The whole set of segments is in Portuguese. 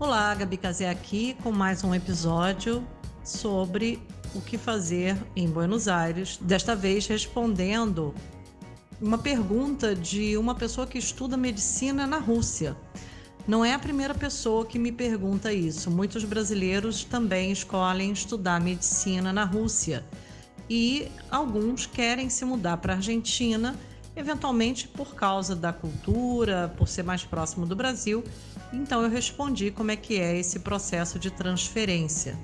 Olá, Gabi Casé aqui com mais um episódio sobre o que fazer em Buenos Aires, desta vez respondendo uma pergunta de uma pessoa que estuda medicina na Rússia. Não é a primeira pessoa que me pergunta isso. Muitos brasileiros também escolhem estudar medicina na Rússia e alguns querem se mudar para a Argentina, eventualmente por causa da cultura, por ser mais próximo do Brasil. Então eu respondi como é que é esse processo de transferência.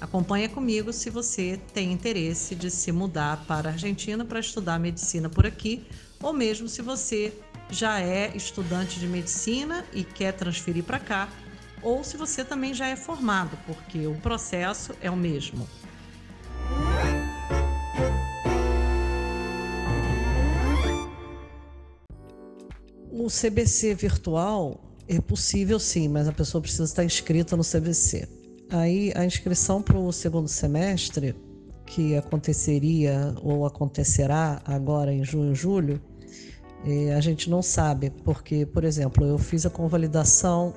Acompanhe comigo se você tem interesse de se mudar para a Argentina para estudar medicina por aqui, ou mesmo se você já é estudante de medicina e quer transferir para cá, ou se você também já é formado, porque o processo é o mesmo. O CBC virtual é possível sim, mas a pessoa precisa estar inscrita no CBC. Aí a inscrição para o segundo semestre, que aconteceria ou acontecerá agora em junho e julho, a gente não sabe, porque, por exemplo, eu fiz a convalidação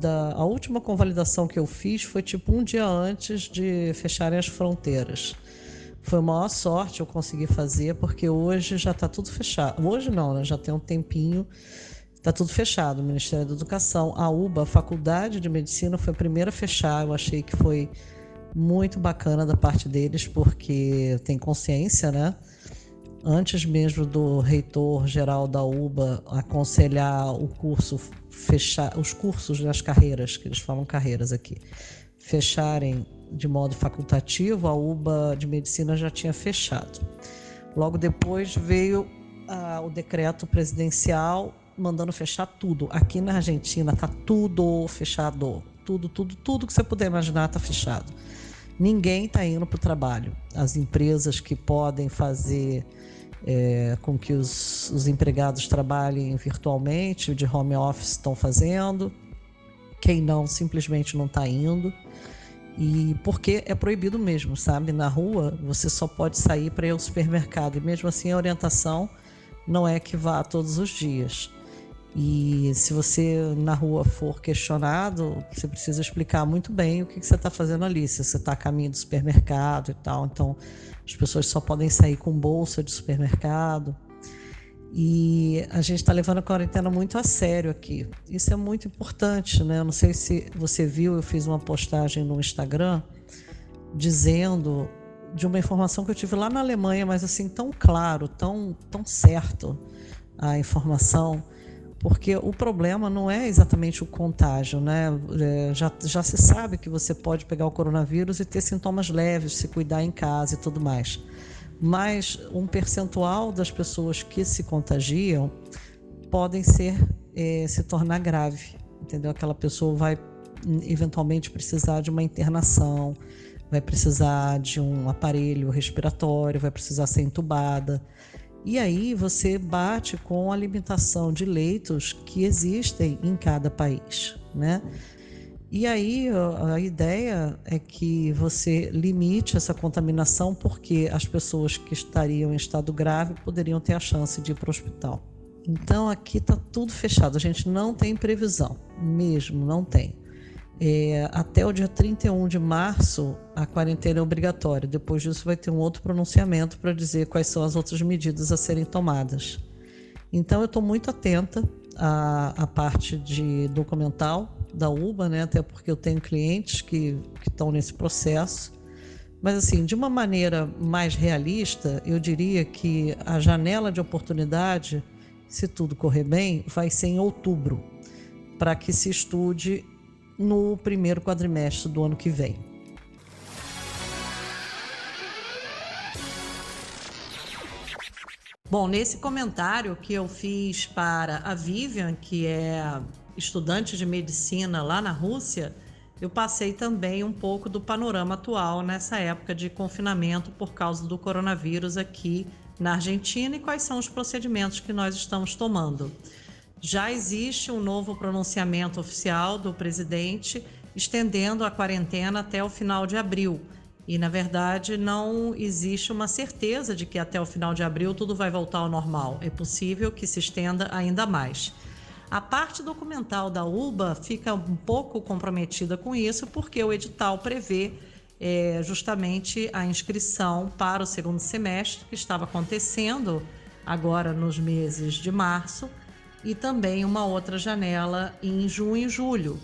da a última convalidação que eu fiz foi tipo um dia antes de fecharem as fronteiras. Foi uma maior sorte eu conseguir fazer, porque hoje já está tudo fechado. Hoje não, né? já tem um tempinho, está tudo fechado. O Ministério da Educação, a UBA, a Faculdade de Medicina, foi a primeira a fechar. Eu achei que foi muito bacana da parte deles, porque tem consciência, né? antes mesmo do reitor geral da UBA aconselhar o curso fechar os cursos das carreiras, que eles falam carreiras aqui, fecharem de modo facultativo, a UBA de medicina já tinha fechado. Logo depois veio ah, o decreto presidencial mandando fechar tudo. Aqui na Argentina tá tudo fechado, tudo, tudo, tudo que você puder imaginar tá fechado. Ninguém está indo para o trabalho. As empresas que podem fazer é, com que os, os empregados trabalhem virtualmente, de home office estão fazendo, quem não simplesmente não está indo. E porque é proibido mesmo, sabe? Na rua você só pode sair para ir ao supermercado e mesmo assim a orientação não é que vá todos os dias. E se você na rua for questionado, você precisa explicar muito bem o que, que você está fazendo ali, se você está a caminho do supermercado e tal. Então, as pessoas só podem sair com bolsa de supermercado. E a gente está levando a quarentena muito a sério aqui. Isso é muito importante, né? Eu não sei se você viu, eu fiz uma postagem no Instagram dizendo de uma informação que eu tive lá na Alemanha, mas assim, tão claro, tão, tão certo a informação porque o problema não é exatamente o contágio, né? É, já, já se sabe que você pode pegar o coronavírus e ter sintomas leves, se cuidar em casa e tudo mais. Mas um percentual das pessoas que se contagiam podem ser é, se tornar grave, entendeu? Aquela pessoa vai hum, eventualmente precisar de uma internação, vai precisar de um aparelho respiratório, vai precisar ser entubada. E aí você bate com a limitação de leitos que existem em cada país, né? E aí a ideia é que você limite essa contaminação porque as pessoas que estariam em estado grave poderiam ter a chance de ir para o hospital. Então aqui está tudo fechado, a gente não tem previsão, mesmo não tem. É, até o dia 31 de março, a quarentena é obrigatória. Depois disso, vai ter um outro pronunciamento para dizer quais são as outras medidas a serem tomadas. Então, eu estou muito atenta à, à, parte de documental da UBA, né? até porque eu tenho clientes que estão nesse processo. Mas, assim, de uma maneira mais realista, eu diria que a janela de oportunidade, se tudo correr bem, vai ser em outubro, para que se estude no primeiro quadrimestre do ano que vem. Bom, nesse comentário que eu fiz para a Vivian, que é estudante de medicina lá na Rússia, eu passei também um pouco do panorama atual nessa época de confinamento por causa do coronavírus aqui na Argentina e quais são os procedimentos que nós estamos tomando. Já existe um novo pronunciamento oficial do presidente estendendo a quarentena até o final de abril. E, na verdade, não existe uma certeza de que até o final de abril tudo vai voltar ao normal. É possível que se estenda ainda mais. A parte documental da UBA fica um pouco comprometida com isso, porque o edital prevê é, justamente a inscrição para o segundo semestre, que estava acontecendo agora nos meses de março, e também uma outra janela em junho e julho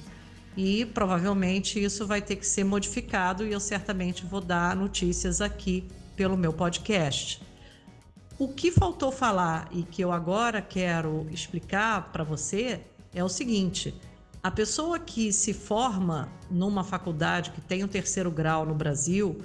e provavelmente isso vai ter que ser modificado e eu certamente vou dar notícias aqui pelo meu podcast. O que faltou falar e que eu agora quero explicar para você é o seguinte: a pessoa que se forma numa faculdade que tem o terceiro grau no Brasil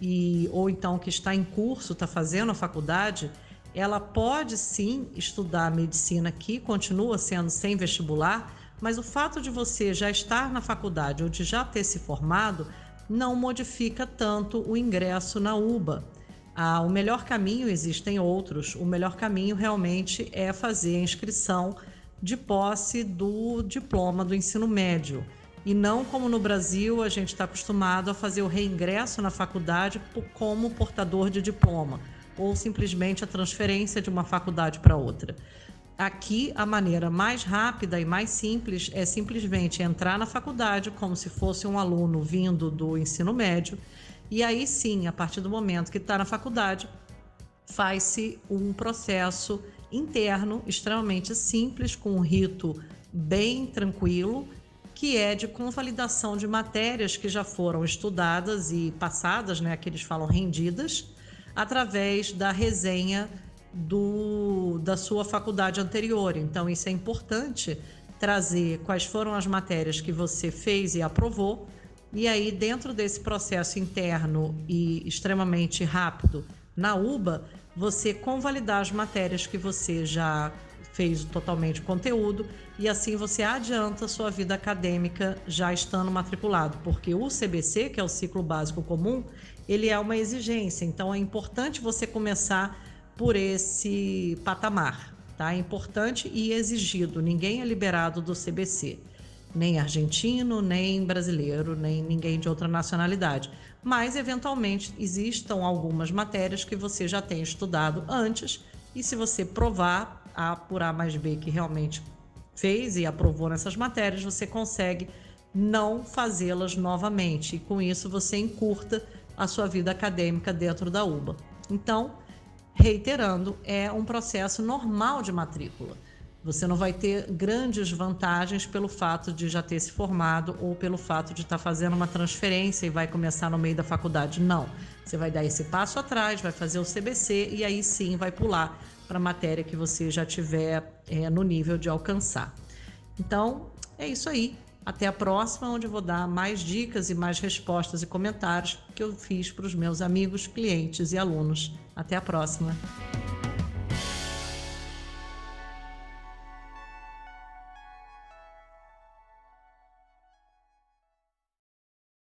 e ou então que está em curso, está fazendo a faculdade, ela pode sim estudar medicina aqui, continua sendo sem vestibular, mas o fato de você já estar na faculdade ou de já ter se formado não modifica tanto o ingresso na UBA. Ah, o melhor caminho, existem outros, o melhor caminho realmente é fazer a inscrição de posse do diploma do ensino médio. E não como no Brasil a gente está acostumado a fazer o reingresso na faculdade como portador de diploma, ou simplesmente a transferência de uma faculdade para outra. Aqui, a maneira mais rápida e mais simples é simplesmente entrar na faculdade como se fosse um aluno vindo do ensino médio, e aí sim, a partir do momento que está na faculdade, faz-se um processo interno extremamente simples, com um rito bem tranquilo, que é de convalidação de matérias que já foram estudadas e passadas, né, que eles falam rendidas, através da resenha do, da sua faculdade anterior. Então, isso é importante trazer quais foram as matérias que você fez e aprovou. E aí, dentro desse processo interno e extremamente rápido na UBA, você convalidar as matérias que você já fez totalmente conteúdo e assim você adianta sua vida acadêmica já estando matriculado, porque o CBC, que é o ciclo básico comum, ele é uma exigência, então é importante você começar por esse patamar. Tá? É importante e exigido. Ninguém é liberado do CBC, nem argentino, nem brasileiro, nem ninguém de outra nacionalidade. Mas, eventualmente, existam algumas matérias que você já tem estudado antes, e se você provar A por A mais B que realmente fez e aprovou nessas matérias, você consegue não fazê-las novamente. E com isso você encurta a sua vida acadêmica dentro da UBA. Então, reiterando, é um processo normal de matrícula. Você não vai ter grandes vantagens pelo fato de já ter se formado ou pelo fato de estar fazendo uma transferência e vai começar no meio da faculdade. Não. Você vai dar esse passo atrás, vai fazer o CBC e aí sim vai pular para a matéria que você já tiver é, no nível de alcançar. Então, é isso aí. Até a próxima, onde vou dar mais dicas e mais respostas e comentários que eu fiz para os meus amigos, clientes e alunos. Até a próxima!